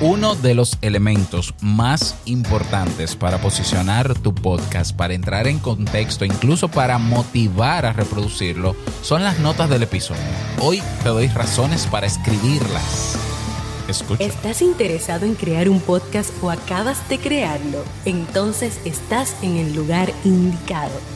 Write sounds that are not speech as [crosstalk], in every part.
Uno de los elementos más importantes para posicionar tu podcast, para entrar en contexto, incluso para motivar a reproducirlo, son las notas del episodio. Hoy te doy razones para escribirlas. Escucha. ¿Estás interesado en crear un podcast o acabas de crearlo? Entonces estás en el lugar indicado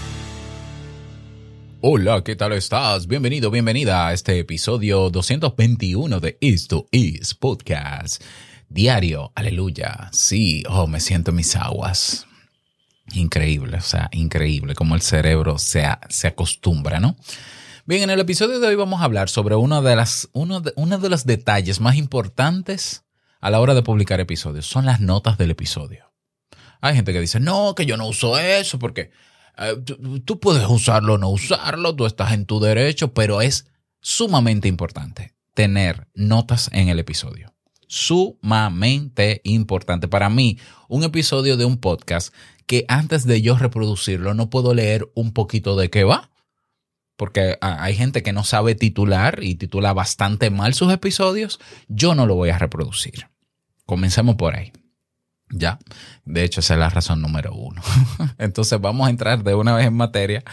Hola, ¿qué tal estás? Bienvenido, bienvenida a este episodio 221 de Esto is Podcast. Diario, aleluya. Sí, oh, me siento en mis aguas. Increíble, o sea, increíble cómo el cerebro se, se acostumbra, ¿no? Bien, en el episodio de hoy vamos a hablar sobre uno de, las, uno, de, uno de los detalles más importantes a la hora de publicar episodios. Son las notas del episodio. Hay gente que dice, no, que yo no uso eso porque eh, tú, puedes usarlo o no usarlo, tú estás en tu derecho, pero es sumamente importante tener notas en el episodio. Sumamente importante. Para mí, un episodio de un podcast que antes de yo reproducirlo no puedo leer un poquito de qué va. Porque hay gente que no sabe titular y titula bastante mal sus episodios. Yo no lo voy a reproducir. Comencemos por ahí. Ya, de hecho esa es la razón número uno. [laughs] Entonces vamos a entrar de una vez en materia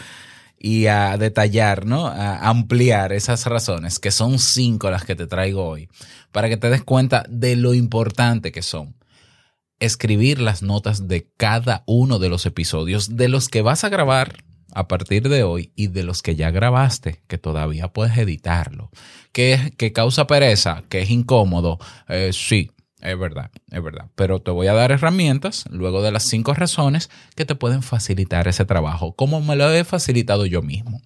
y a detallar, ¿no? A ampliar esas razones, que son cinco las que te traigo hoy, para que te des cuenta de lo importante que son. Escribir las notas de cada uno de los episodios, de los que vas a grabar a partir de hoy y de los que ya grabaste, que todavía puedes editarlo. ¿Que, causa pereza? ¿Que es incómodo? Eh, sí, es verdad, es verdad. Pero te voy a dar herramientas, luego de las cinco razones, que te pueden facilitar ese trabajo, como me lo he facilitado yo mismo.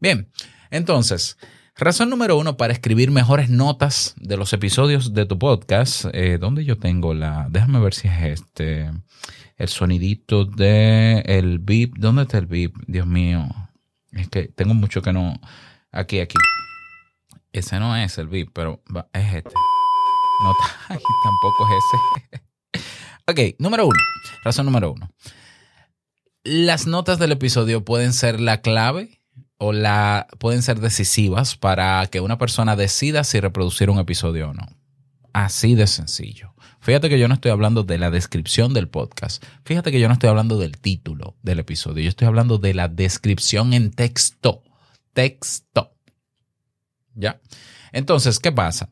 Bien, entonces, razón número uno para escribir mejores notas de los episodios de tu podcast. Eh, ¿Dónde yo tengo la? Déjame ver si es este. El sonidito de el beep. ¿Dónde está el beep? Dios mío. Es que tengo mucho que no. Aquí, aquí. Ese no es el beep, pero es este. No, [laughs] tampoco es ese. ok, número uno. Razón número uno. Las notas del episodio pueden ser la clave o la pueden ser decisivas para que una persona decida si reproducir un episodio o no. Así de sencillo. Fíjate que yo no estoy hablando de la descripción del podcast. Fíjate que yo no estoy hablando del título del episodio. Yo estoy hablando de la descripción en texto. Texto. ¿Ya? Entonces, ¿qué pasa?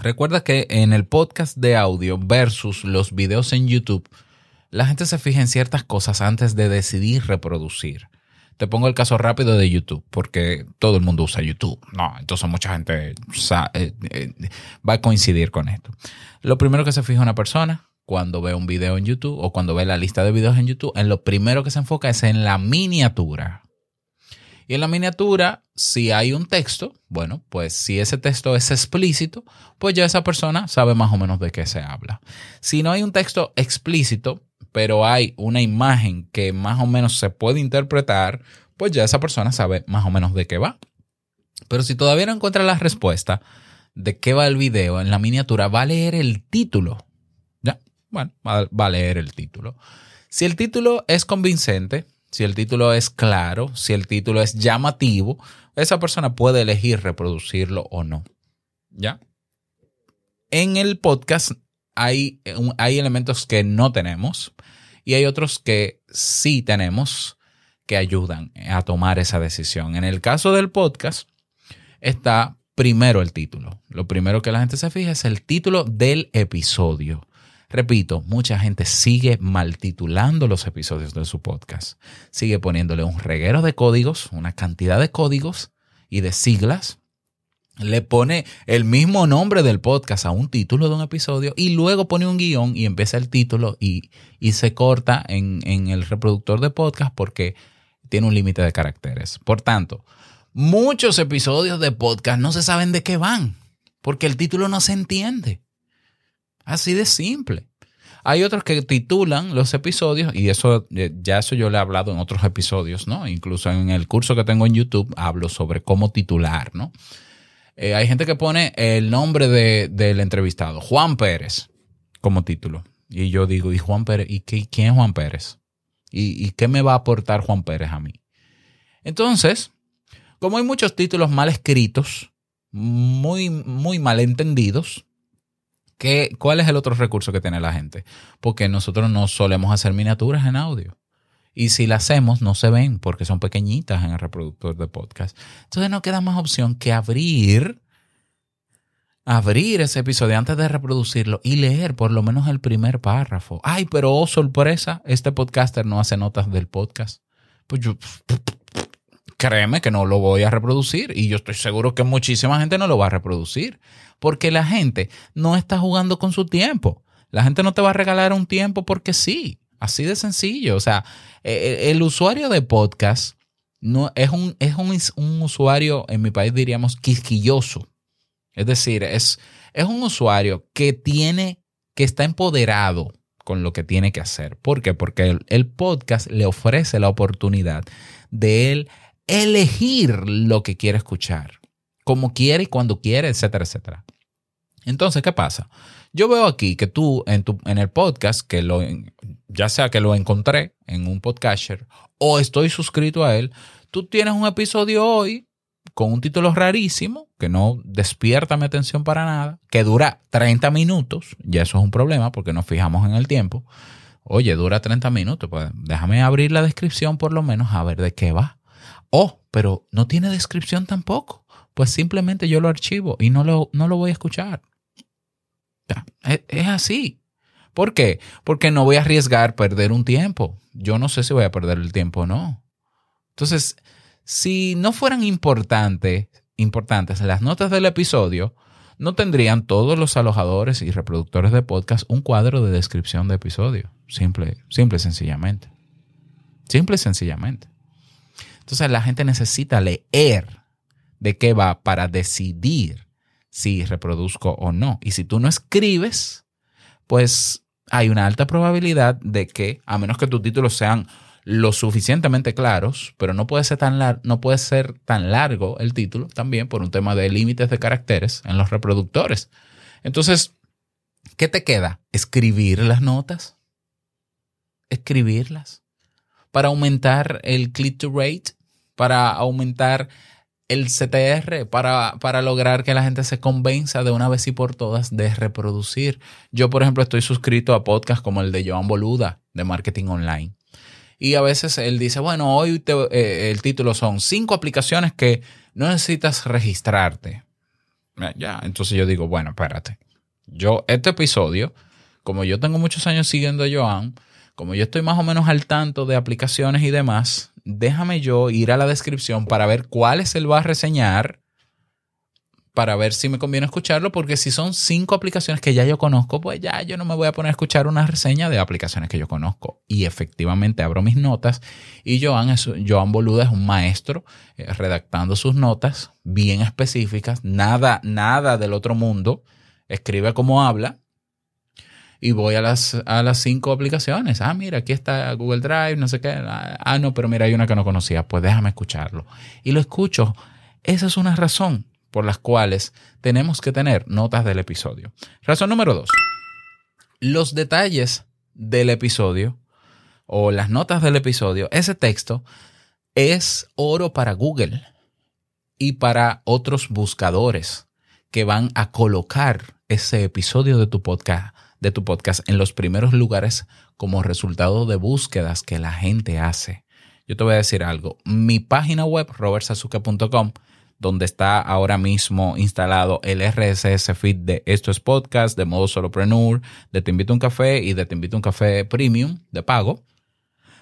Recuerda que en el podcast de audio versus los videos en YouTube, la gente se fija en ciertas cosas antes de decidir reproducir. Te pongo el caso rápido de YouTube, porque todo el mundo usa YouTube. No, entonces mucha gente eh, eh, va a coincidir con esto. Lo primero que se fija una persona cuando ve un video en YouTube o cuando ve la lista de videos en YouTube, en lo primero que se enfoca es en la miniatura. Y en la miniatura, si hay un texto, bueno, pues si ese texto es explícito, pues ya esa persona sabe más o menos de qué se habla. Si no hay un texto explícito, pero hay una imagen que más o menos se puede interpretar, pues ya esa persona sabe más o menos de qué va. Pero si todavía no encuentra la respuesta de qué va el video en la miniatura, va a leer el título. Ya, bueno, va a leer el título. Si el título es convincente, si el título es claro, si el título es llamativo, esa persona puede elegir reproducirlo o no. ¿Ya? En el podcast hay, hay elementos que no tenemos y hay otros que sí tenemos que ayudan a tomar esa decisión. En el caso del podcast está primero el título. Lo primero que la gente se fija es el título del episodio. Repito, mucha gente sigue maltitulando los episodios de su podcast. Sigue poniéndole un reguero de códigos, una cantidad de códigos y de siglas. Le pone el mismo nombre del podcast a un título de un episodio y luego pone un guion y empieza el título y, se corta en, en el reproductor de podcast porque tiene un límite de caracteres. Por tanto, muchos episodios de podcast no se saben de qué van porque el título no se entiende. Así de simple. Hay otros que titulan los episodios y eso eh, ya eso yo le he hablado en otros episodios, ¿no? Incluso en el curso que tengo en YouTube hablo sobre cómo titular, ¿no? Eh, hay gente que pone el nombre del entrevistado, Juan Pérez, como título. Y yo digo, ¿y Juan Pérez? ¿Y qué, quién es Juan Pérez? ¿Y, ¿Y qué me va a aportar Juan Pérez a mí? Entonces, como hay muchos títulos mal escritos, muy, muy mal entendidos, ¿qué, ¿cuál es el otro recurso que tiene la gente? Porque nosotros no solemos hacer miniaturas en audio. Y si las hacemos, no se ven porque son pequeñitas en el reproductor de podcast. Entonces no queda más opción que abrir, abrir ese episodio antes de reproducirlo y leer por lo menos el primer párrafo. Ay, pero oh, sorpresa, este podcaster no hace notas del podcast. Pues yo, créeme que no lo voy a reproducir y yo estoy seguro que muchísima gente no lo va a reproducir porque la gente no está jugando con su tiempo. La gente no te va a regalar un tiempo porque sí, así de sencillo. O sea, e, e, el, usuario de podcast no, es, un, es un, usuario, en mi país diríamos, quisquilloso. Es decir, es, es un usuario que tiene, que está empoderado con lo que tiene que hacer. ¿Por qué? Porque el, el podcast le ofrece la oportunidad de él elegir lo que quiere escuchar, como quiere y cuando quiere, etcétera, etcétera. Entonces, ¿qué pasa? Yo veo aquí que tú en, tu, en el podcast, que lo, ya sea que lo encontré en un podcaster o estoy suscrito a él, tú tienes un episodio hoy con un título rarísimo, que no despierta mi atención para nada, que dura 30 minutos, ya eso es un problema porque nos fijamos en el tiempo. Oye, dura 30 minutos, pues déjame abrir la descripción por lo menos a ver de qué va. Oh, pero no tiene descripción tampoco. Pues simplemente yo lo archivo y no lo, no lo voy a escuchar. Es, es así. ¿Por qué? Porque no voy a arriesgar perder un tiempo. Yo no sé si voy a perder el tiempo o no. Entonces, si no fueran importantes, importantes las notas del episodio, no tendrían todos los alojadores y reproductores de podcast un cuadro de descripción de episodio. Simple, simple sencillamente. Simple sencillamente. Entonces la gente necesita leer de qué va para decidir si reproduzco o no. Y si tú no escribes, pues hay una alta probabilidad de que, a menos que tus títulos sean lo suficientemente claros, pero no puede ser tan, no puede ser tan largo el título también por un tema de límites de caracteres en los reproductores. Entonces, ¿qué te queda? Escribir las notas. Escribirlas. Para aumentar el click-to rate, para aumentar el CTR, para, para, lograr que la gente se convenza de una vez y por todas de reproducir. Yo, por ejemplo, estoy suscrito a podcasts como el de Joan Boluda de Marketing Online. Y a veces él dice, bueno, hoy eh, el título son cinco aplicaciones que no necesitas registrarte. Ya, entonces yo digo, bueno, espérate. Yo, este episodio, como yo tengo muchos años siguiendo a Joan, como yo estoy más o menos al tanto de aplicaciones y demás, déjame yo ir a la descripción para ver cuáles él va a reseñar, para ver si me conviene escucharlo, porque si son cinco aplicaciones que ya yo conozco, pues ya yo no me voy a poner a escuchar una reseña de aplicaciones que yo conozco. Y efectivamente abro mis notas y Joan, es, Boluda es un maestro eh, redactando sus notas bien específicas, nada, nada del otro mundo, escribe como habla y voy a las, a las cinco aplicaciones. Ah, mira, aquí está Google Drive, no sé qué. Ah, no, pero mira, hay una que no conocía. Pues déjame escucharlo. Y lo escucho. Esa es una razón por las cuales tenemos que tener notas del episodio. Razón número dos. Los detalles del episodio o las notas del episodio, ese texto es oro para Google y para otros buscadores que van a colocar ese episodio de tu podcast de tu podcast en los primeros lugares como resultado de búsquedas que la gente hace. Yo te voy a decir algo. Mi página web, robertsazuke.com, donde está ahora mismo instalado el RSS feed de Esto es Podcast, de modo solopreneur, de Te invito a un café y de Te invito a un café premium de pago.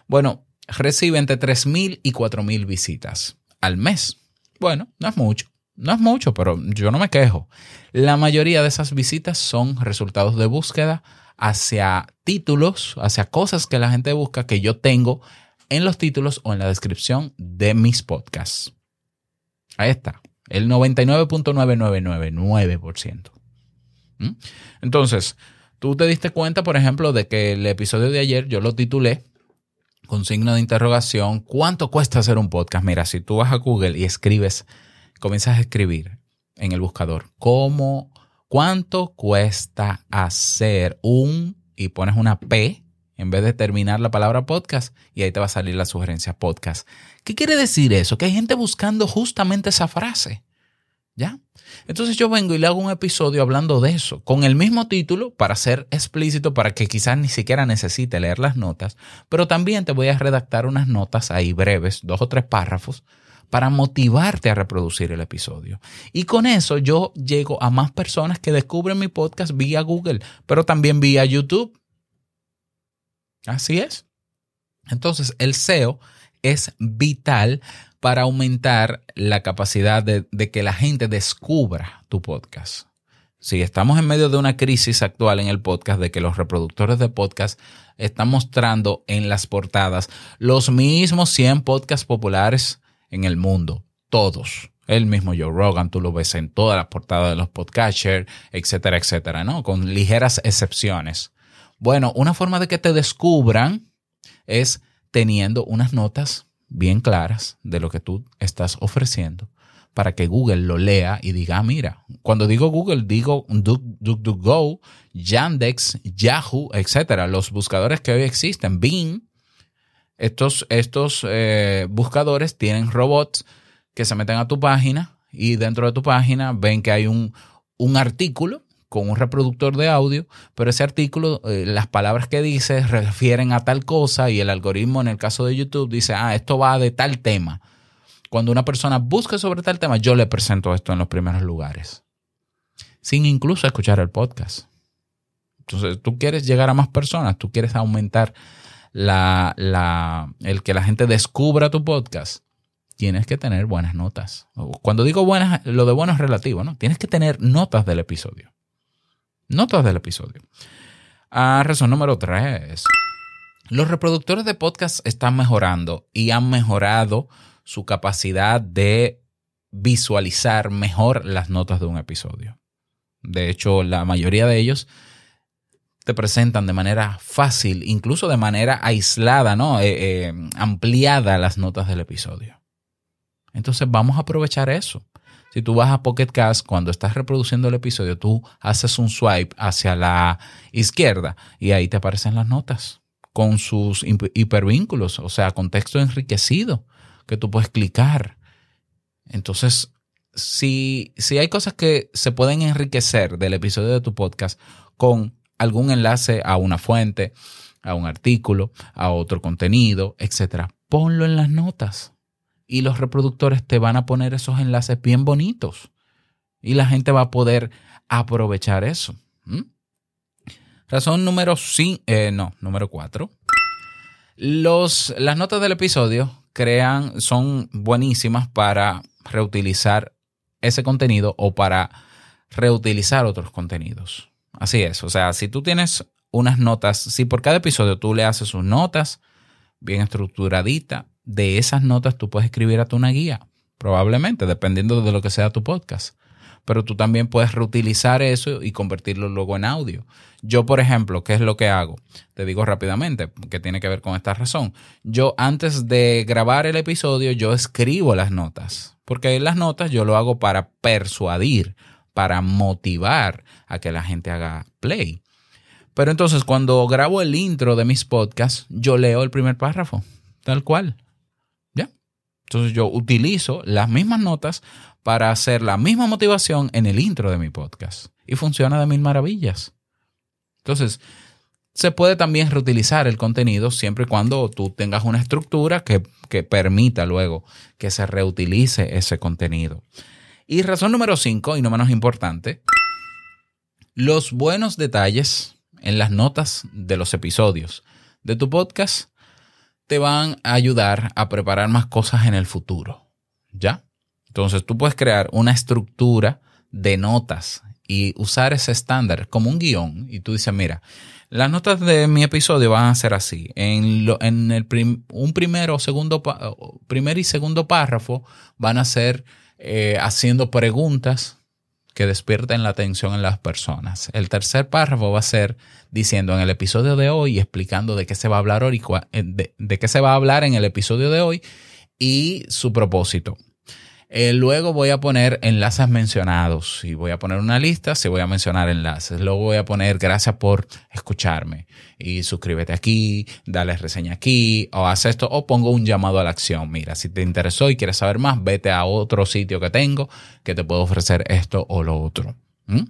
Bueno, recibe entre 3.000 y 4.000 visitas al mes. Bueno, no es mucho. No es mucho, pero yo no me quejo. La mayoría de esas visitas son resultados de búsqueda hacia títulos, hacia cosas que la gente busca que yo tengo en los títulos o en la descripción de mis podcasts. Ahí está, el 99.9999%. ¿Mm? Entonces, Tú te diste cuenta, por ejemplo, de que el episodio de ayer yo lo titulé con signo de interrogación, ¿cuánto cuesta hacer un podcast? Mira, si tú vas a Google y escribes, comienzas a escribir en el buscador, ¿cómo, cuánto cuesta hacer un, y pones una P en vez de terminar la palabra podcast, y ahí te va a salir la sugerencia podcast. ¿Qué quiere decir eso? Que hay gente buscando justamente esa frase. ¿Ya? Entonces yo vengo y le hago un episodio hablando de eso, con el mismo título, para ser explícito, para que quizás ni siquiera necesite leer las notas, pero también te voy a redactar unas notas ahí breves, dos o tres párrafos, para motivarte a reproducir el episodio. Y con eso yo llego a más personas que descubren mi podcast vía Google, pero también vía YouTube. Así es. Entonces el SEO es vital para aumentar la capacidad de, que la gente descubra tu podcast. Si estamos en medio de una crisis actual en el podcast, de que los reproductores de podcast están mostrando en las portadas los mismos 100 podcasts populares en el mundo, todos. El mismo Joe Rogan, tú lo ves en todas las portadas de los podcasters, etcétera, etcétera, ¿no? Con ligeras excepciones. Bueno, una forma de que te descubran es teniendo unas notas bien claras de lo que tú estás ofreciendo para que Google lo lea y diga, ah, mira, cuando digo Google, digo DuckDuckGo, Yandex, Yahoo, etcétera, los buscadores que hoy existen, Bing. Estos, estos eh, buscadores tienen robots que se meten a tu página y dentro de tu página ven que hay un, un artículo con un reproductor de audio, pero ese artículo, eh, las palabras que dice refieren a tal cosa y el algoritmo en el caso de YouTube dice, ah, esto va de tal tema. Cuando una persona busca sobre tal tema, yo le presento esto en los primeros lugares, sin incluso escuchar el podcast. Entonces, tú quieres llegar a más personas, tú quieres aumentar la, la, el que la gente descubra tu podcast tienes que tener buenas notas. Cuando digo buenas, lo de bueno es relativo, ¿no? Tienes que tener notas del episodio. Notas del episodio. Ah, razón número tres. Los reproductores de podcast están mejorando y han mejorado su capacidad de visualizar mejor las notas de un episodio. De hecho, la mayoría de ellos te presentan de manera fácil, incluso de manera aislada, ¿no? Eh, eh, ampliada las notas del episodio. Entonces vamos a aprovechar eso. Si tú vas a Pocket Cast, cuando estás reproduciendo el episodio, tú haces un swipe hacia la izquierda y ahí te aparecen las notas con sus hipervínculos, o sea, con texto enriquecido que tú puedes clicar. Entonces, si, si hay cosas que se pueden enriquecer del episodio de tu podcast con algún enlace a una fuente, a un artículo, a otro contenido, etcétera, ponlo en las notas y los reproductores te van a poner esos enlaces bien bonitos y la gente va a poder aprovechar eso. Razón número 5, eh, no, número 4. Los, las notas del episodio crean, son buenísimas para reutilizar ese contenido o para reutilizar otros contenidos. Así es, o sea, si tú tienes unas notas, si por cada episodio tú le haces sus notas bien estructuradita, de esas notas tú puedes escribir a tu una guía, probablemente, dependiendo de lo que sea tu podcast. Pero tú también puedes reutilizar eso y convertirlo luego en audio. Yo, por ejemplo, ¿qué es lo que hago? Te digo rápidamente, que tiene que ver con esta razón. Yo antes de grabar el episodio, yo escribo las notas, porque las notas yo lo hago para persuadir, para motivar a que la gente haga play. Pero entonces cuando grabo el intro de mis podcasts, yo leo el primer párrafo, tal cual. Entonces yo utilizo las mismas notas para hacer la misma motivación en el intro de mi podcast. Y funciona de mil maravillas. Entonces, se puede también reutilizar el contenido siempre y cuando tú tengas una estructura que, que permita luego que se reutilice ese contenido. Y razón número cinco, y no menos importante, los buenos detalles en las notas de los episodios de tu podcast te van a ayudar a preparar más cosas en el futuro. ¿Ya? Entonces tú puedes crear una estructura de notas y usar ese estándar como un guion. Y tú dices, mira, las notas de mi episodio van a ser así. En, lo, en el un primero, segundo, primer y segundo párrafo van a ser eh, haciendo preguntas que despierten la atención en las personas. El tercer párrafo va a ser diciendo en el episodio de hoy, explicando de qué se va a hablar hoy, eh, de qué se va a hablar en el episodio de hoy y su propósito. Eh, luego voy a poner enlaces mencionados y voy a poner una lista, si voy a mencionar enlaces. Luego voy a poner gracias por escucharme y suscríbete aquí, dale reseña aquí o haz esto o pongo un llamado a la acción. Mira, si te interesó y quieres saber más, vete a otro sitio que tengo que te puedo ofrecer esto o lo otro. ¿Mm?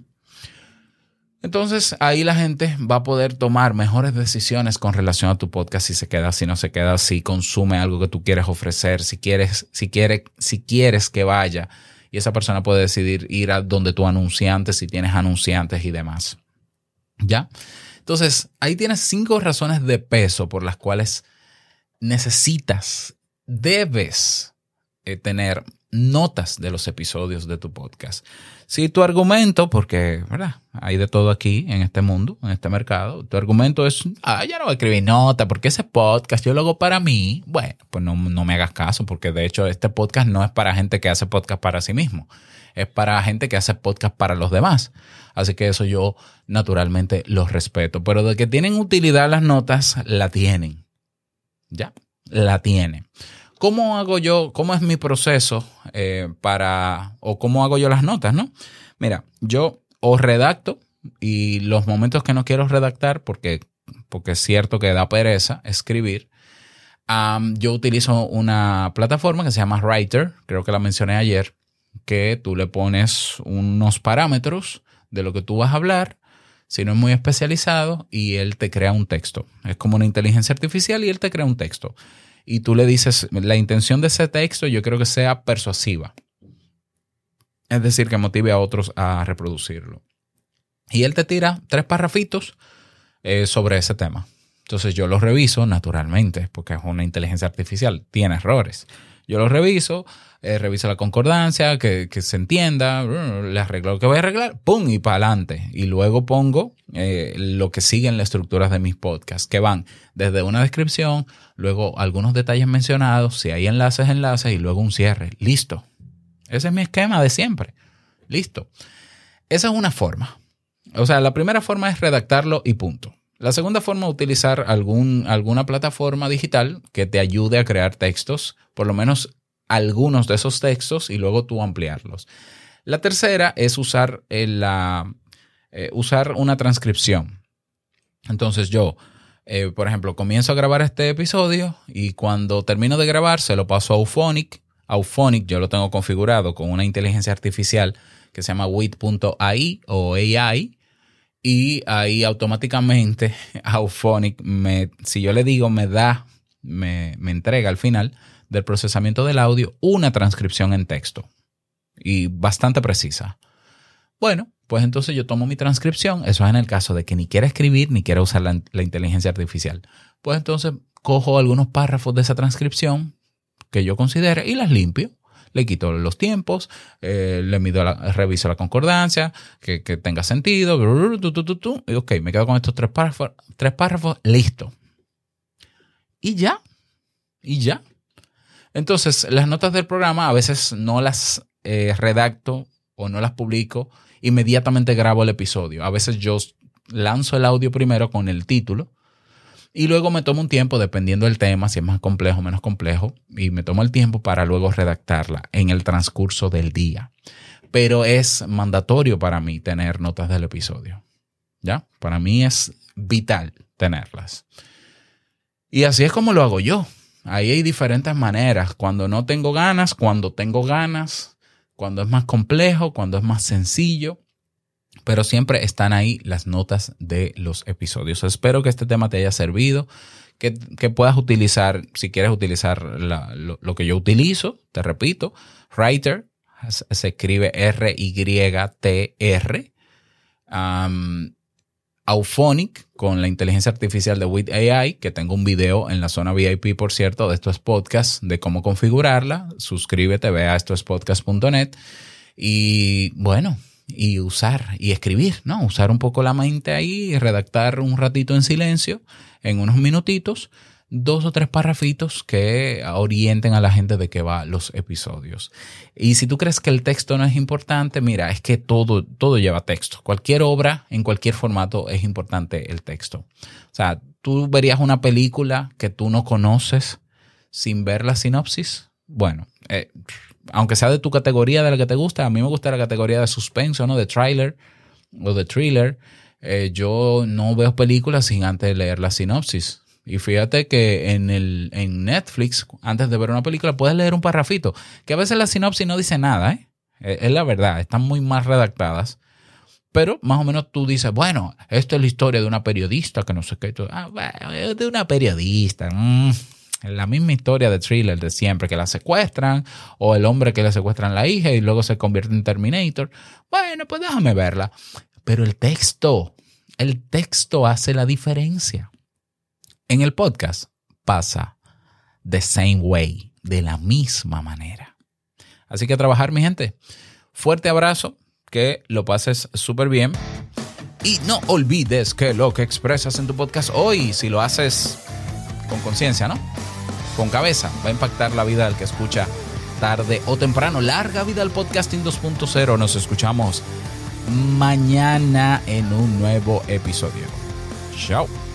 Entonces ahí la gente va a poder tomar mejores decisiones con relación a tu podcast si se queda, si no se queda, si consume algo que tú quieres ofrecer, si quieres, si quiere, si quieres que vaya. Y esa persona puede decidir ir a donde tu anunciantes, si tienes anunciantes y demás. ¿Ya? Entonces, ahí tienes cinco razones de peso por las cuales necesitas, debes eh, tener notas de los episodios de tu podcast. Si tu argumento, porque ¿verdad? hay de todo aquí en este mundo, en este mercado, tu argumento es, ah, ya no voy a escribir nota porque ese podcast yo lo hago para mí, bueno, pues no, no me hagas caso porque de hecho este podcast no es para gente que hace podcast para sí mismo, es para gente que hace podcast para los demás. Así que eso yo naturalmente los respeto, pero de que tienen utilidad las notas, la tienen. ¿Ya? La tienen. ¿Cómo hago yo, cómo es mi proceso eh, para, o cómo hago yo las notas, no? Mira, yo o redacto y los momentos que no quiero redactar, porque, porque es cierto que da pereza escribir, yo utilizo una plataforma que se llama Writer, creo que la mencioné ayer, que tú le pones unos parámetros de lo que tú vas a hablar, si no es muy especializado, y él te crea un texto. Es como una inteligencia artificial y él te crea un texto y tú le dices, la intención de ese texto yo creo que sea persuasiva. Es decir, que motive a otros a reproducirlo. Y él te tira tres parrafitos eh, sobre ese tema. Entonces yo los reviso naturalmente, porque es una inteligencia artificial, tiene errores. Yo los reviso, eh, reviso la concordancia, que, se entienda, le arreglo lo que voy a arreglar, ¡pum! y para adelante. Y luego pongo eh, lo que siguen las estructuras de mis podcasts, que van desde una descripción, luego algunos detalles mencionados, si hay enlaces, enlaces, y luego un cierre. Listo. Ese es mi esquema de siempre. Listo. Esa es una forma. O sea, la primera forma es redactarlo y punto. La segunda forma es utilizar algún, alguna plataforma digital que te ayude a crear textos, por lo menos algunos de esos textos y luego tú ampliarlos. La tercera es usar, eh, la, eh, usar una transcripción. Entonces yo, eh, por ejemplo, comienzo a grabar este episodio y cuando termino de grabar se lo paso a Auphonic. Auphonic yo lo tengo configurado con una inteligencia artificial que se llama wit.ai o AI y ahí automáticamente [laughs] Auphonic, me, si yo le digo, me da, me, me entrega al final del procesamiento del audio una transcripción en texto y bastante precisa. Bueno, pues entonces yo tomo mi transcripción, eso es en el caso de que ni quiera escribir ni quiera usar la, inteligencia artificial. Pues entonces cojo algunos párrafos de esa transcripción que yo considere y las limpio. Le quito los tiempos, eh, le mido la, reviso la concordancia, que, tenga sentido, y ok, me quedo con estos tres párrafos, tres párrafos, listo. Y ya, y ya. Entonces, las notas del programa a veces no las eh, redacto o no las publico, inmediatamente grabo el episodio. A veces yo lanzo el audio primero con el título y luego me tomo un tiempo, dependiendo del tema, si es más complejo o menos complejo, y me tomo el tiempo para luego redactarla en el transcurso del día. Pero es mandatorio para mí tener notas del episodio. ¿Ya? Para mí es vital tenerlas. Y así es como lo hago yo. Ahí hay diferentes maneras. Cuando no tengo ganas, cuando tengo ganas, cuando es más complejo, cuando es más sencillo. Pero siempre están ahí las notas de los episodios. Espero que este tema te haya servido, que, puedas utilizar, si quieres utilizar lo, que yo utilizo, te repito, Writer, se escribe R-Y-T-R. Auphonic con la inteligencia artificial de With AI, que tengo un video en la zona VIP, por cierto, de estos podcasts, de cómo configurarla. Suscríbete, ve a estoespodcast.net y bueno, y usar y escribir, ¿no? Usar un poco la mente ahí y redactar un ratito en silencio, en unos minutitos, dos o tres parrafitos que orienten a la gente de qué va los episodios. Y si tú crees que el texto no es importante, mira, es que todo, todo lleva texto. Cualquier obra, en cualquier formato, es importante el texto. O sea, tú verías una película que tú no conoces sin ver la sinopsis. Bueno, eh, aunque sea de tu categoría de la que te gusta, a mí me gusta la categoría de suspenso, ¿no? De trailer o de thriller. Eh, yo no veo películas sin antes leer la sinopsis. Y fíjate que en, el, en Netflix, antes de ver una película, puedes leer un parrafito, que a veces la sinopsis no dice nada, ¿eh? Es la verdad, están muy mal redactadas. Pero más o menos tú dices, bueno, esto es la historia de una periodista que no sé qué. Ah, bueno, de una periodista. Mm, la misma historia de thriller de siempre, que la secuestran, o el hombre que le secuestran la hija y luego se convierte en Terminator. Bueno, pues déjame verla. Pero el texto, el texto hace la diferencia. En el podcast pasa the same way, de la misma manera. Así que a trabajar, mi gente. Fuerte abrazo, que lo pases súper bien. Y no olvides que lo que expresas en tu podcast hoy, si lo haces con conciencia, ¿no? Con cabeza, va a impactar la vida del que escucha tarde o temprano. Larga vida al podcasting 2.0. Nos escuchamos mañana en un nuevo episodio. Chao.